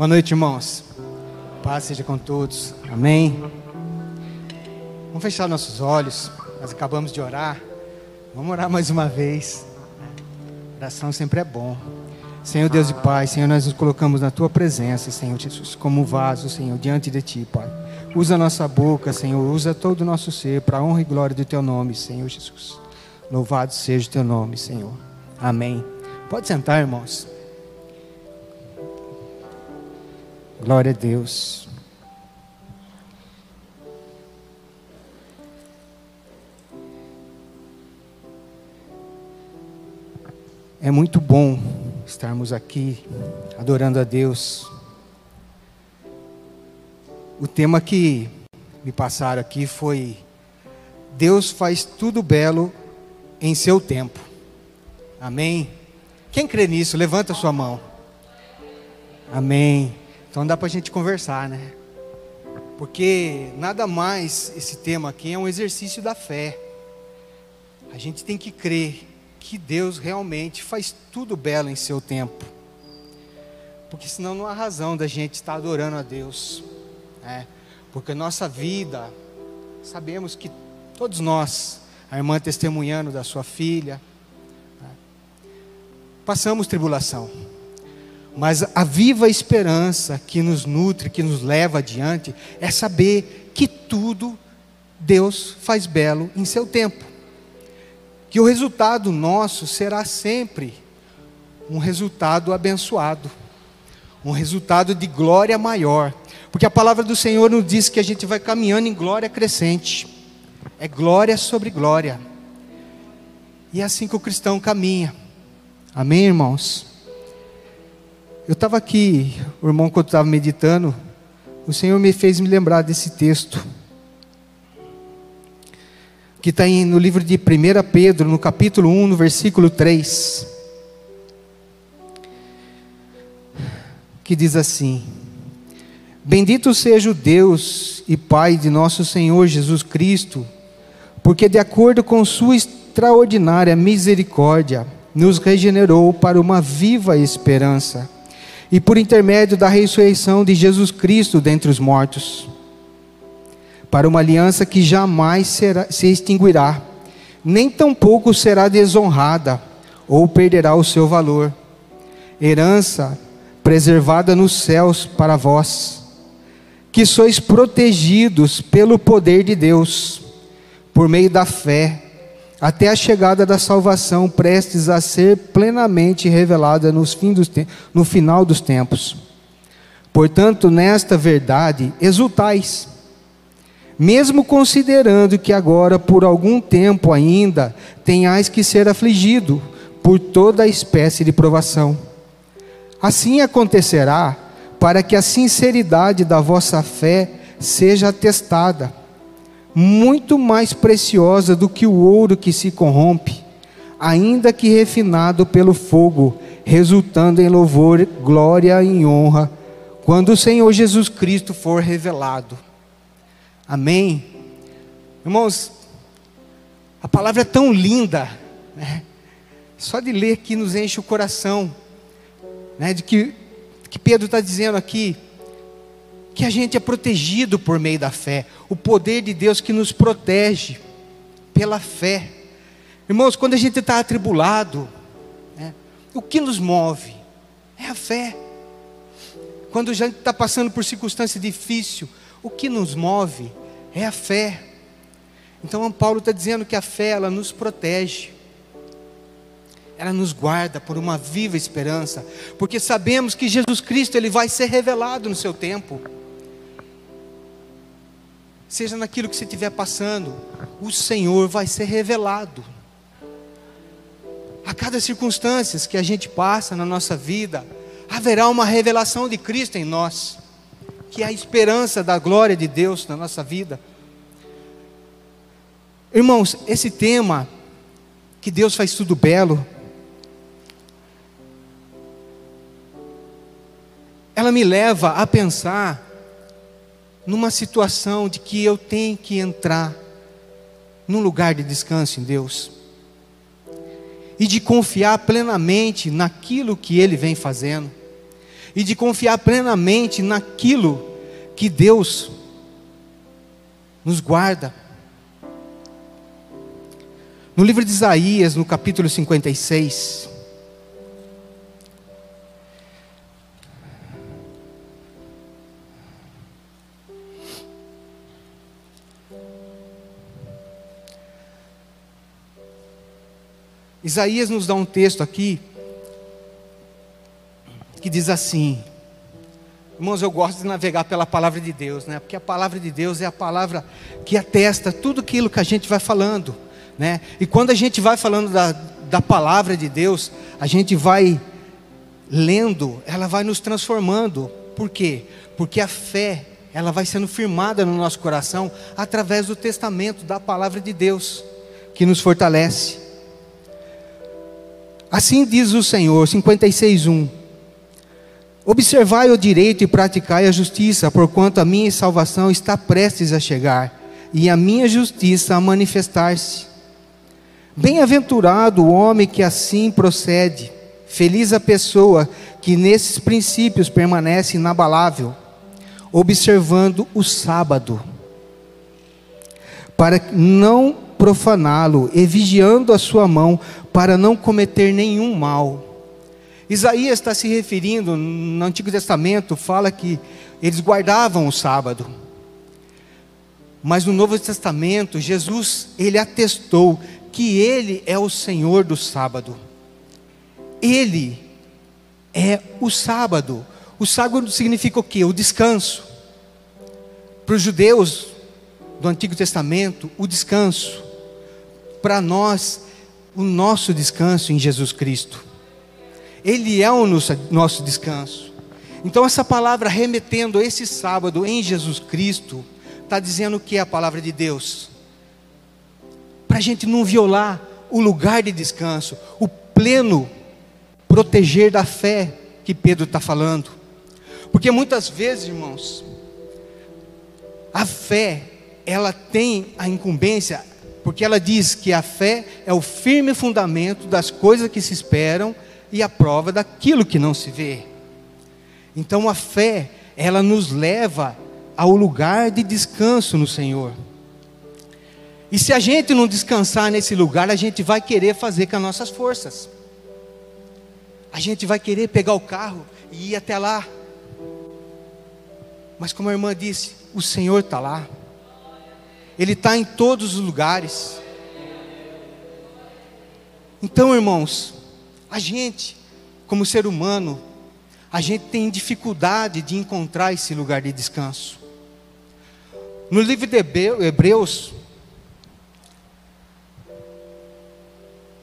Boa noite, irmãos. Paz seja com todos. Amém. Vamos fechar nossos olhos. Nós acabamos de orar. Vamos orar mais uma vez. Oração sempre é bom. Senhor Deus e Pai, Senhor, nós nos colocamos na Tua presença, Senhor Jesus, como vaso, Senhor, diante de Ti, Pai. Usa nossa boca, Senhor, usa todo o nosso ser para a honra e glória do Teu nome, Senhor Jesus. Louvado seja o Teu nome, Senhor. Amém. Pode sentar, irmãos. Glória a Deus. É muito bom estarmos aqui adorando a Deus. O tema que me passaram aqui foi Deus faz tudo belo em seu tempo. Amém? Quem crê nisso, levanta sua mão. Amém. Então dá para a gente conversar, né? Porque nada mais esse tema aqui é um exercício da fé. A gente tem que crer que Deus realmente faz tudo belo em seu tempo. Porque senão não há razão da gente estar adorando a Deus. Né? Porque nossa vida, sabemos que todos nós, a irmã testemunhando da sua filha, né? passamos tribulação. Mas a viva esperança que nos nutre, que nos leva adiante, é saber que tudo Deus faz belo em seu tempo. Que o resultado nosso será sempre um resultado abençoado, um resultado de glória maior. Porque a palavra do Senhor nos diz que a gente vai caminhando em glória crescente. É glória sobre glória. E é assim que o cristão caminha. Amém, irmãos? Eu estava aqui, o irmão, quando estava meditando, o Senhor me fez me lembrar desse texto, que está no livro de 1 Pedro, no capítulo 1, no versículo 3, que diz assim: Bendito seja o Deus e Pai de nosso Senhor Jesus Cristo, porque de acordo com Sua extraordinária misericórdia, nos regenerou para uma viva esperança e por intermédio da ressurreição de Jesus Cristo dentre os mortos, para uma aliança que jamais será, se extinguirá, nem tampouco será desonrada ou perderá o seu valor. Herança preservada nos céus para vós, que sois protegidos pelo poder de Deus, por meio da fé até a chegada da salvação prestes a ser plenamente revelada nos fim dos no final dos tempos. Portanto, nesta verdade, exultais, mesmo considerando que agora, por algum tempo ainda, tenhais que ser afligido por toda espécie de provação. Assim acontecerá para que a sinceridade da vossa fé seja atestada muito mais preciosa do que o ouro que se corrompe, ainda que refinado pelo fogo, resultando em louvor, glória e honra, quando o Senhor Jesus Cristo for revelado. Amém? Irmãos, a palavra é tão linda, né? só de ler aqui nos enche o coração, né? de que, que Pedro está dizendo aqui, que a gente é protegido por meio da fé, o poder de Deus que nos protege pela fé. Irmãos, quando a gente está atribulado, né, o que nos move é a fé. Quando a gente está passando por circunstância difícil, o que nos move é a fé. Então, Paulo está dizendo que a fé ela nos protege, ela nos guarda por uma viva esperança, porque sabemos que Jesus Cristo ele vai ser revelado no seu tempo seja naquilo que você estiver passando, o Senhor vai ser revelado. A cada circunstância que a gente passa na nossa vida, haverá uma revelação de Cristo em nós, que é a esperança da glória de Deus na nossa vida. Irmãos, esse tema, que Deus faz tudo belo, ela me leva a pensar numa situação de que eu tenho que entrar num lugar de descanso em Deus e de confiar plenamente naquilo que Ele vem fazendo, e de confiar plenamente naquilo que Deus nos guarda. No livro de Isaías, no capítulo 56, Isaías nos dá um texto aqui que diz assim: Irmãos, eu gosto de navegar pela palavra de Deus, né? Porque a palavra de Deus é a palavra que atesta tudo aquilo que a gente vai falando, né? E quando a gente vai falando da, da palavra de Deus, a gente vai lendo, ela vai nos transformando. Por quê? Porque a fé, ela vai sendo firmada no nosso coração através do testamento da palavra de Deus, que nos fortalece. Assim diz o Senhor, 56:1. Observai o direito e praticai a justiça, porquanto a minha salvação está prestes a chegar, e a minha justiça a manifestar-se. Bem-aventurado o homem que assim procede, feliz a pessoa que nesses princípios permanece inabalável, observando o sábado, para não profaná-lo e vigiando a sua mão para não cometer nenhum mal. Isaías está se referindo, no Antigo Testamento, fala que eles guardavam o sábado. Mas no Novo Testamento, Jesus, ele atestou que ele é o Senhor do sábado. Ele é o sábado. O sábado significa o quê? O descanso. Para os judeus do Antigo Testamento, o descanso para nós o nosso descanso em Jesus Cristo. Ele é o nosso descanso. Então, essa palavra remetendo esse sábado em Jesus Cristo, está dizendo o que é a palavra de Deus? Para a gente não violar o lugar de descanso, o pleno proteger da fé que Pedro está falando. Porque muitas vezes, irmãos, a fé, ela tem a incumbência, porque ela diz que a fé é o firme fundamento das coisas que se esperam e a prova daquilo que não se vê. Então a fé, ela nos leva ao lugar de descanso no Senhor. E se a gente não descansar nesse lugar, a gente vai querer fazer com as nossas forças. A gente vai querer pegar o carro e ir até lá. Mas como a irmã disse, o Senhor está lá. Ele está em todos os lugares. Então, irmãos, a gente, como ser humano, a gente tem dificuldade de encontrar esse lugar de descanso. No livro de Hebreus,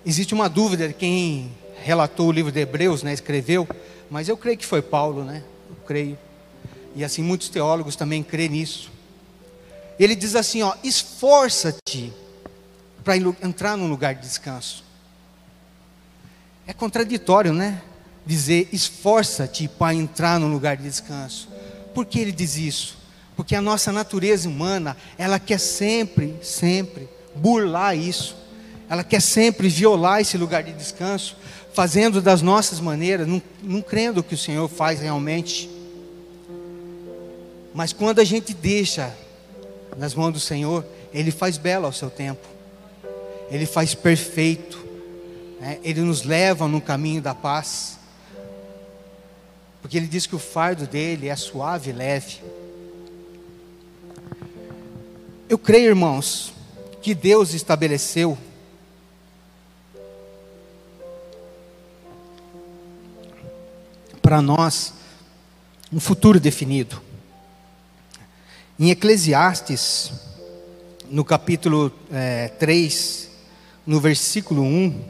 existe uma dúvida de quem relatou o livro de Hebreus, né, escreveu, mas eu creio que foi Paulo, né? Eu creio. E assim muitos teólogos também creem nisso. Ele diz assim, ó, esforça-te para entrar num lugar de descanso. É contraditório, né? Dizer esforça-te para entrar num lugar de descanso. Por que ele diz isso? Porque a nossa natureza humana, ela quer sempre, sempre burlar isso. Ela quer sempre violar esse lugar de descanso, fazendo das nossas maneiras, não, não crendo que o Senhor faz realmente. Mas quando a gente deixa nas mãos do Senhor, Ele faz belo ao seu tempo, Ele faz perfeito, né? Ele nos leva no caminho da paz, porque Ele diz que o fardo dele é suave e leve. Eu creio, irmãos, que Deus estabeleceu para nós um futuro definido. Em Eclesiastes, no capítulo é, 3, no versículo 1,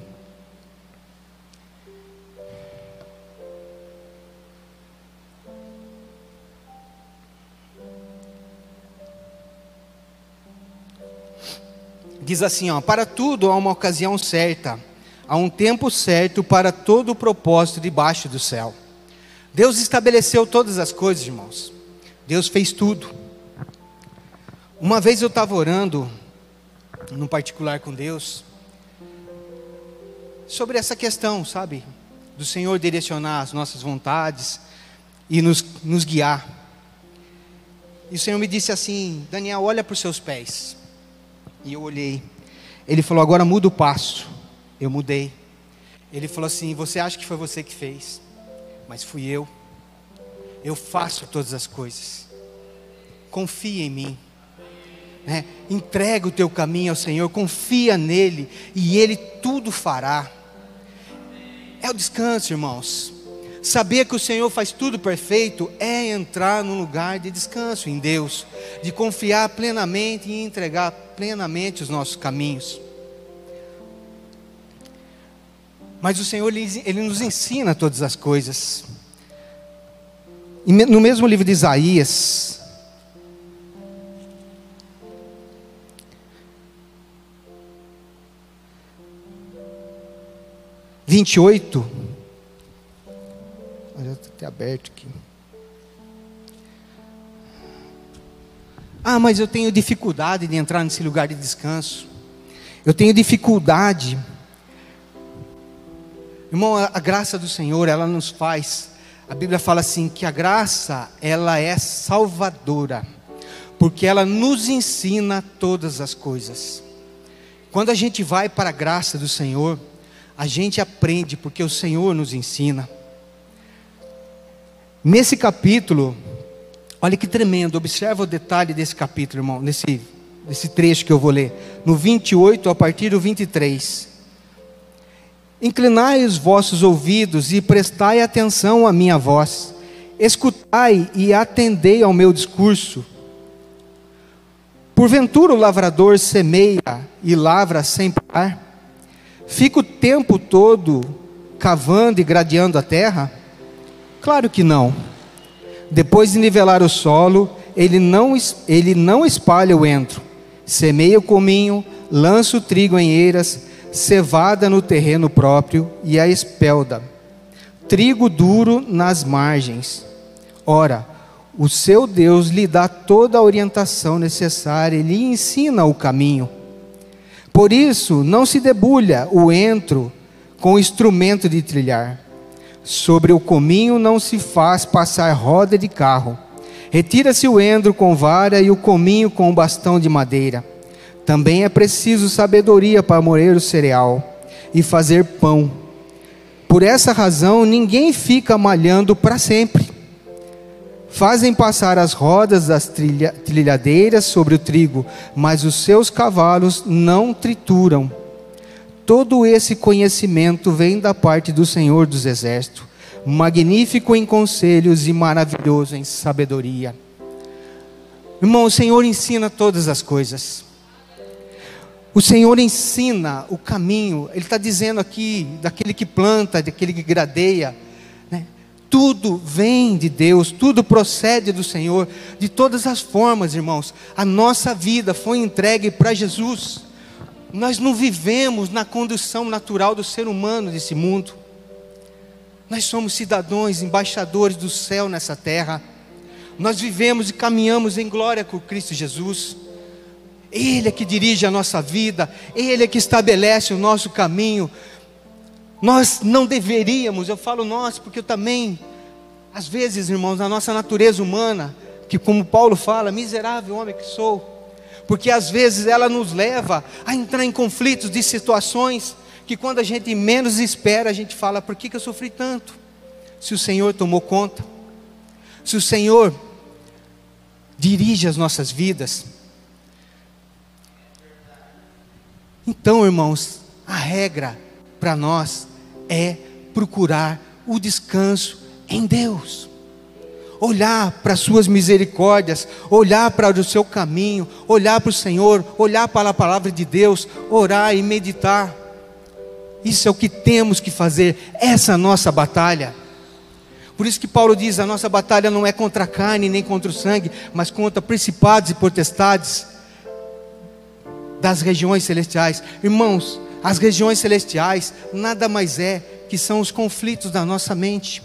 diz assim: ó, para tudo há uma ocasião certa, há um tempo certo para todo o propósito debaixo do céu. Deus estabeleceu todas as coisas, irmãos. Deus fez tudo. Uma vez eu estava orando, no particular com Deus, sobre essa questão, sabe? Do Senhor direcionar as nossas vontades. e nos, nos guiar. E o Senhor me disse assim: Daniel, olha para os seus pés. E eu olhei. Ele falou: agora muda o passo. Eu mudei. Ele falou assim: Você acha que foi você que fez, mas fui eu. Eu faço todas as coisas. Confia em mim. Né? Entrega o teu caminho ao Senhor, confia nele e ele tudo fará. É o descanso, irmãos. Saber que o Senhor faz tudo perfeito é entrar num lugar de descanso em Deus, de confiar plenamente e entregar plenamente os nossos caminhos. Mas o Senhor, ele, nos ensina todas as coisas. No mesmo livro de Isaías, vinte e oito, já está aberto aqui. Ah, mas eu tenho dificuldade de entrar nesse lugar de descanso. Eu tenho dificuldade Irmão, a, graça do Senhor, ela nos faz. A Bíblia fala assim que a graça, ela é salvadora, porque ela nos ensina todas as coisas. Quando a gente vai para a graça do Senhor, a gente aprende porque o Senhor nos ensina. Nesse capítulo, olha que tremendo, observa o detalhe desse capítulo, irmão, nesse, nesse trecho que eu vou ler, no 28 a partir do 23. Inclinai os vossos ouvidos e prestai atenção à minha voz. Escutai e atendei ao meu discurso. Porventura o lavrador semeia e lavra sem parar? Fica o tempo todo cavando e gradeando a terra? Claro que não. Depois de nivelar o solo, ele não, ele não espalha o entro, semeia o cominho, lança o trigo em eiras, cevada no terreno próprio e a espelda, trigo duro nas margens. Ora, o seu Deus lhe dá toda a orientação necessária lhe ensina o caminho. Por isso, não se debulha o entro com o instrumento de trilhar. Sobre o cominho não se faz passar roda de carro. Retira-se o endro com vara e o cominho com bastão de madeira também é preciso sabedoria para moer o cereal e fazer pão. Por essa razão, ninguém fica malhando para sempre. Fazem passar as rodas das trilha, trilhadeiras sobre o trigo, mas os seus cavalos não trituram. Todo esse conhecimento vem da parte do Senhor dos Exércitos, magnífico em conselhos e maravilhoso em sabedoria. Irmão, o Senhor ensina todas as coisas. O Senhor ensina o caminho, Ele está dizendo aqui, daquele que planta, daquele que gradeia? Tudo vem de Deus, tudo procede do Senhor, de todas as formas, irmãos. A nossa vida foi entregue para Jesus, nós não vivemos na condição natural do ser humano desse mundo, nós somos cidadãos, embaixadores do céu nessa terra, nós vivemos e caminhamos em glória com Cristo Jesus. Ele é que dirige a nossa vida, Ele é que estabelece o nosso caminho. Nós não deveríamos, eu falo nós, porque eu também, às vezes, irmãos, na nossa natureza humana, que como Paulo fala, miserável homem que sou, porque às vezes ela nos leva a entrar em conflitos de situações que quando a gente menos espera, a gente fala: por que, que eu sofri tanto? Se o Senhor tomou conta, se o Senhor dirige as nossas vidas, Então, irmãos, a regra para nós é procurar o descanso em Deus. Olhar para as suas misericórdias, olhar para o seu caminho, olhar para o Senhor, olhar para a palavra de Deus, orar e meditar. Isso é o que temos que fazer, essa é a nossa batalha. Por isso que Paulo diz: a nossa batalha não é contra a carne nem contra o sangue, mas contra principados e potestades das regiões celestiais. Irmãos, as regiões celestiais nada mais é que são os conflitos da nossa mente.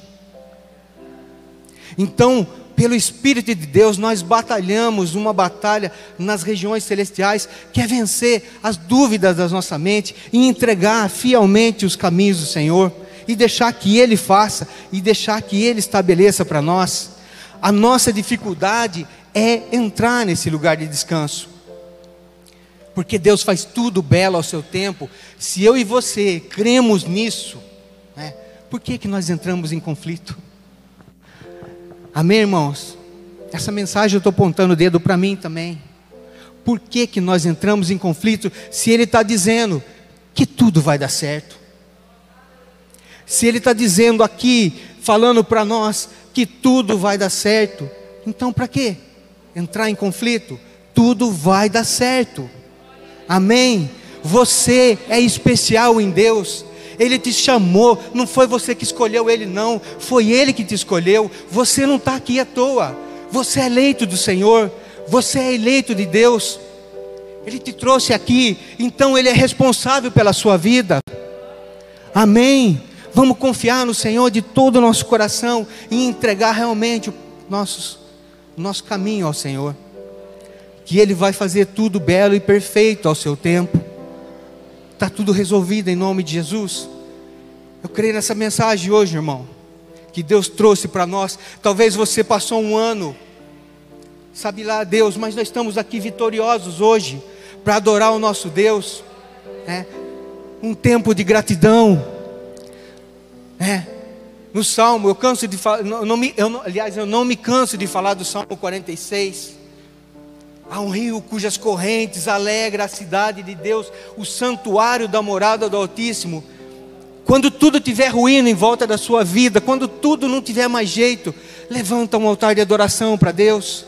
Então, pelo Espírito de Deus, nós batalhamos uma batalha nas regiões celestiais, que é vencer as dúvidas da nossa mente e entregar fielmente os caminhos do Senhor. e deixar que Ele faça e deixar que Ele estabeleça para nós. A nossa dificuldade é entrar nesse lugar de descanso. Porque Deus faz tudo belo ao seu tempo. Se eu e você cremos nisso, né, por que, que nós entramos em conflito? Amém, irmãos? Essa mensagem eu estou apontando o dedo para mim também. Por que, que nós entramos em conflito se Ele está dizendo que tudo vai dar certo? Se Ele está dizendo aqui, falando para nós que tudo vai dar certo, então para quê? Entrar em conflito? Tudo vai dar certo. Amém? Você é especial em Deus. Ele te chamou, não foi você que escolheu ele, não, foi ele que te escolheu. Você não está aqui à toa, você é eleito do Senhor, você é eleito de Deus. Ele te trouxe aqui, então Ele é responsável pela sua vida. Amém. Vamos confiar no Senhor de todo o nosso coração e entregar realmente o nosso, nosso caminho ao Senhor que Ele vai fazer tudo belo e perfeito ao seu tempo. Está tudo resolvido em nome de Jesus. Eu creio nessa mensagem hoje, irmão, que Deus trouxe para nós. Talvez você passou um ano, sabe lá Deus, mas nós estamos aqui vitoriosos hoje para adorar o nosso Deus. É, um tempo de gratidão. É, no Salmo, eu canso de falar, não me, eu aliás, eu não me canso de falar do Salmo 46. Há um rio cujas correntes alegra a cidade de Deus, o santuário da morada do Altíssimo. Quando tudo tiver ruína em volta da sua vida, quando tudo não tiver mais jeito, levanta um altar de adoração para Deus.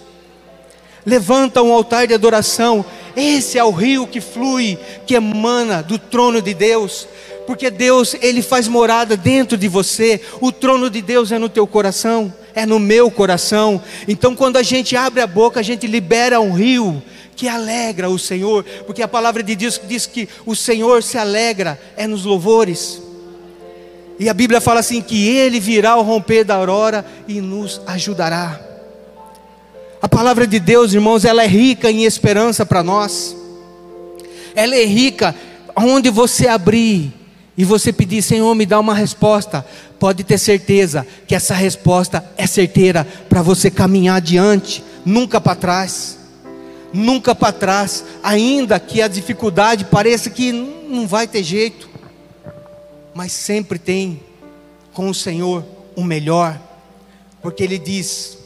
Levanta um altar de adoração. Esse é o rio que flui, que emana do trono de Deus. Porque Deus, ele faz morada dentro de você. O trono de Deus é no teu coração é no meu coração. Então, quando a gente abre a boca, a gente libera um rio que alegra o Senhor, porque a palavra de Deus diz que o Senhor se alegra é nos louvores. E a Bíblia fala assim que ele virá ao romper da aurora e nos ajudará. A palavra de Deus, irmãos, ela é rica em esperança para nós. Ela é rica onde você abrir e você pedir, Senhor, me dá uma resposta, pode ter certeza que essa resposta é certeira para você caminhar adiante, nunca para trás. Nunca para trás, ainda que a dificuldade pareça que não vai ter jeito, mas sempre tem com o Senhor o melhor, porque Ele diz,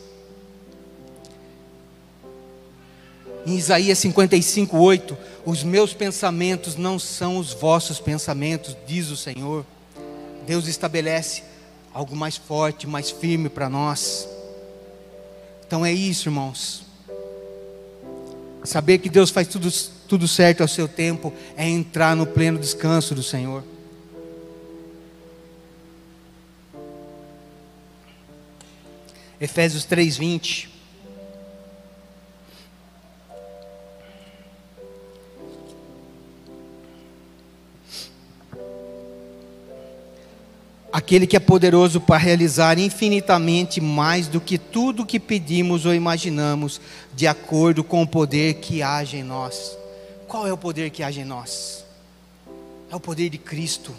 em Isaías 55, 8: Os meus pensamentos não são os vossos pensamentos, diz o Senhor. Deus estabelece algo mais forte, mais firme para nós. Então é isso, irmãos. Saber que Deus faz tudo, tudo certo ao seu tempo é entrar no pleno descanso do Senhor. Efésios 3:20 aquele que é poderoso para realizar infinitamente mais do que tudo que pedimos ou imaginamos, de acordo com o poder que age em nós. Qual é o poder que age em nós? É o poder de Cristo.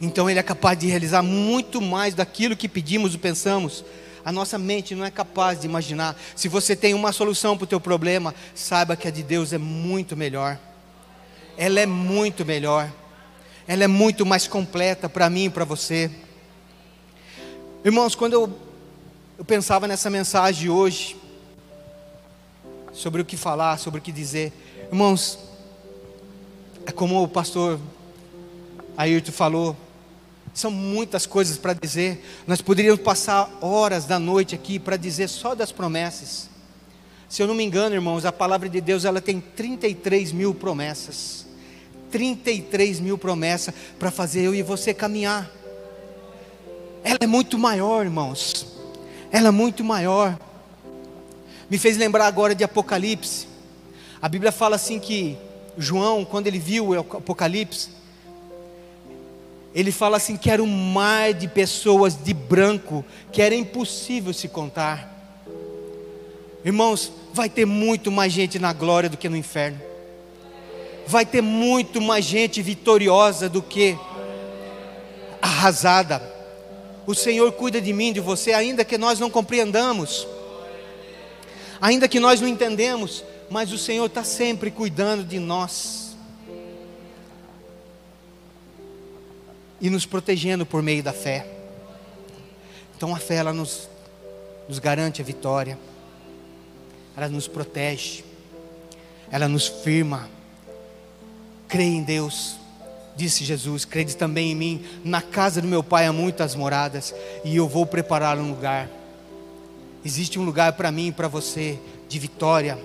Então Ele é capaz de realizar muito mais daquilo que pedimos ou pensamos. A nossa mente não é capaz de imaginar. Se você tem uma solução para o teu problema, saiba que a de Deus é muito melhor. Ela é muito melhor ela é muito mais completa para mim e para você. Irmãos, quando eu, eu pensava nessa mensagem hoje, sobre o que falar, sobre o que dizer, irmãos, é como o pastor Ayrton falou, são muitas coisas para dizer, nós poderíamos passar horas da noite aqui para dizer só das promessas. Se eu não me engano, irmãos, a palavra de Deus ela tem 33 mil promessas. 33 mil promessas para fazer eu e você caminhar. Ela é muito maior, irmãos. Ela é muito maior. Me fez lembrar agora de Apocalipse. A Bíblia fala assim que João, quando ele viu o Apocalipse, ele fala assim que era um mar de pessoas de branco que era impossível se contar. Irmãos, vai ter muito mais gente na glória do que no inferno vai ter muito mais gente vitoriosa do que arrasada. O Senhor cuida de mim, de você, ainda que nós não compreendamos, ainda que nós não entendemos, mas o Senhor está sempre cuidando de nós e nos protegendo por meio da fé. Então a fé ela nos, nos garante a vitória, ela nos protege, ela nos firma. Crê em Deus, disse Jesus, crede também em mim. Na casa do meu pai há muitas moradas, e eu vou preparar um lugar. Existe um lugar para mim e para você de vitória,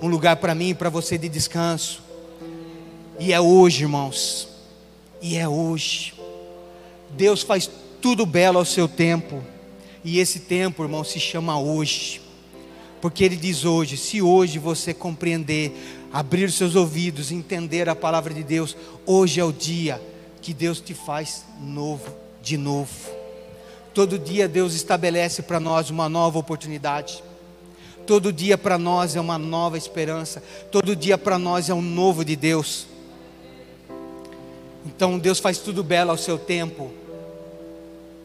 um lugar para mim e para você de descanso. E é hoje, irmãos. E é hoje. Deus faz tudo belo ao seu tempo. E esse tempo, irmão, se chama hoje. Porque ele diz hoje: se hoje você compreender, abrir seus ouvidos, entender a palavra de Deus, hoje é o dia que Deus te faz novo, de novo. Todo dia Deus estabelece para nós uma nova oportunidade. Todo dia para nós é uma nova esperança. Todo dia para nós é um novo de Deus. Então Deus faz tudo belo ao seu tempo.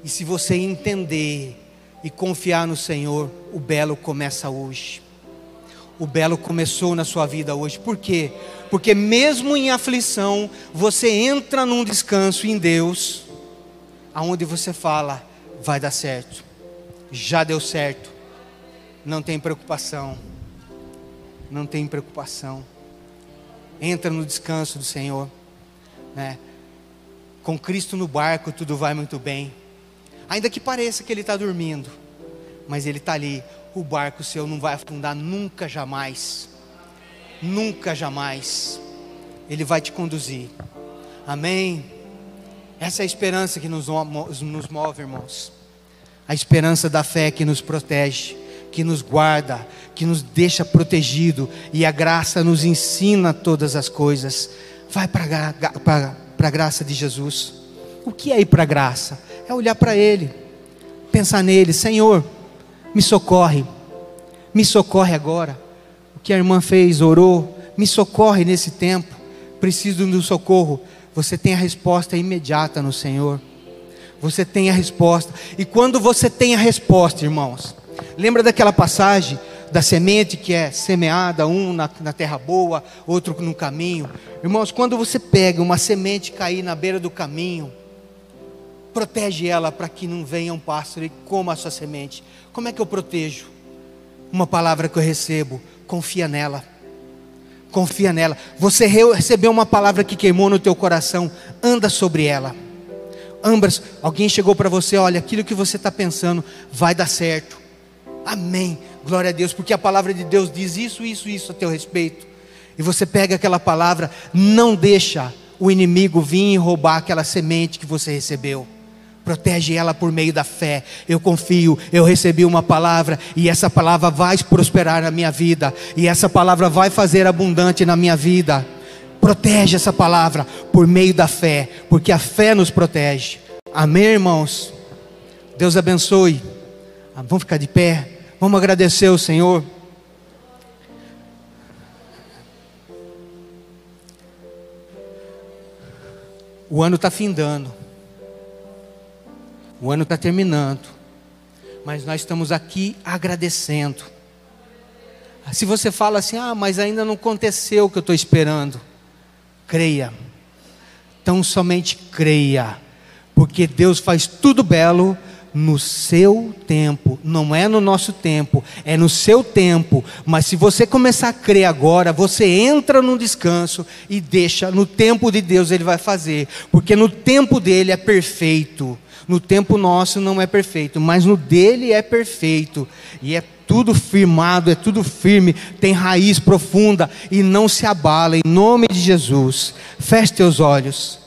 E se você entender e confiar no Senhor, o belo começa hoje. O belo começou na sua vida hoje. Por quê? Porque mesmo em aflição, você entra num descanso em Deus, aonde você fala: vai dar certo. Já deu certo. Não tem preocupação. Não tem preocupação. Entra no descanso do Senhor, né? Com Cristo no barco tudo vai muito bem. Ainda que pareça que ele está dormindo, mas ele está ali. O barco seu não vai afundar nunca, jamais. Nunca, jamais. Ele vai te conduzir. Amém. Essa é a esperança que nos, move, irmãos. A esperança da fé que nos protege, que nos guarda, que nos deixa protegido. E a graça nos ensina todas as coisas. Vai para a graça de Jesus. O que é ir para a graça? é olhar para Ele, pensar nele: Senhor, me socorre, me socorre agora. O que a irmã fez, orou, me socorre nesse tempo, preciso do socorro. Você tem a resposta imediata no Senhor. Você tem a resposta. E quando você tem a resposta, irmãos, lembra daquela passagem da semente que é semeada, um na, na, terra boa, outro no caminho. Irmãos, quando você pega uma semente cair na beira do caminho, protege ela para que não venha um pássaro e coma a sua semente. Como é que eu protejo? Uma palavra que eu recebo, confia nela. Confia nela. Você recebeu uma palavra que queimou no teu coração, anda sobre ela. Ambras, alguém chegou para você, olha, aquilo que você está pensando vai dar certo. Amém. Glória a Deus, porque a palavra de Deus diz isso, isso, isso a teu respeito. E você pega aquela palavra, não deixa o inimigo vir e roubar aquela semente que você recebeu. Protege ela por meio da fé. Eu confio, eu recebi uma palavra e essa palavra vai prosperar na minha vida e essa palavra vai fazer abundante na minha vida. Protege essa palavra por meio da fé, porque a fé nos protege. Amém, irmãos. Deus abençoe. Ah, vamos ficar de pé. Vamos agradecer ao Senhor. O ano está findando. O ano está terminando, mas nós estamos aqui agradecendo. Se você fala assim, ah, mas ainda não aconteceu o que eu estou esperando, creia, tão somente creia, porque Deus faz tudo belo no seu tempo, não é no nosso tempo, é no seu tempo. Mas se você começar a crer agora, você entra no descanso e deixa, no tempo de Deus Ele vai fazer, porque no tempo dele é perfeito. No tempo nosso não é perfeito, mas no dele é perfeito. E é tudo firmado, é tudo firme, tem raiz profunda e não se abala. Em nome de Jesus, feche teus olhos.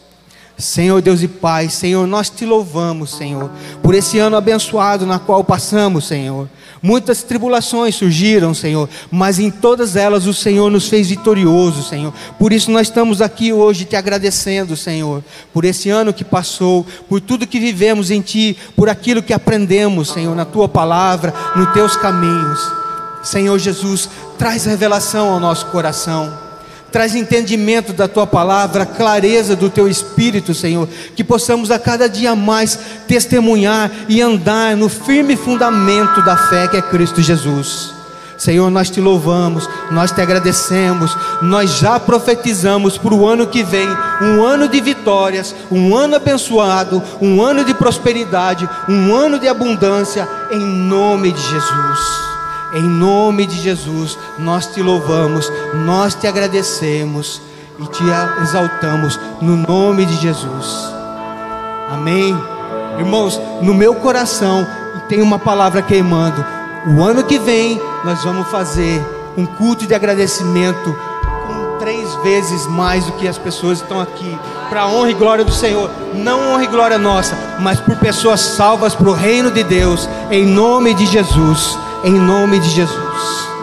Senhor Deus e Pai, Senhor, nós te louvamos, Senhor, por esse ano abençoado na qual passamos, Senhor. Muitas tribulações surgiram, Senhor, mas em todas elas o Senhor nos fez vitorioso, Senhor. Por isso nós estamos aqui hoje te agradecendo, Senhor, por esse ano que passou, por tudo que vivemos em Ti, por aquilo que aprendemos, Senhor, na Tua palavra, nos Teus caminhos. Senhor Jesus, traz revelação ao nosso coração traz entendimento da tua palavra, clareza do teu espírito, Senhor, que possamos a cada dia mais testemunhar e andar no firme fundamento da fé que é Cristo Jesus. Senhor, nós te louvamos, nós te agradecemos, nós já profetizamos para o ano que vem, um ano de vitórias, um ano abençoado, um ano de prosperidade, um ano de abundância, em nome de Jesus. Em nome de Jesus, nós te louvamos, nós te agradecemos e te exaltamos, no nome de Jesus. Amém. Irmãos, no meu coração tem uma palavra queimando. O ano que vem nós vamos fazer um culto de agradecimento com três vezes mais do que as pessoas estão aqui, para honra e glória do Senhor. Não honra e glória nossa, mas por pessoas salvas para o reino de Deus, em nome de Jesus em nome de Jesus.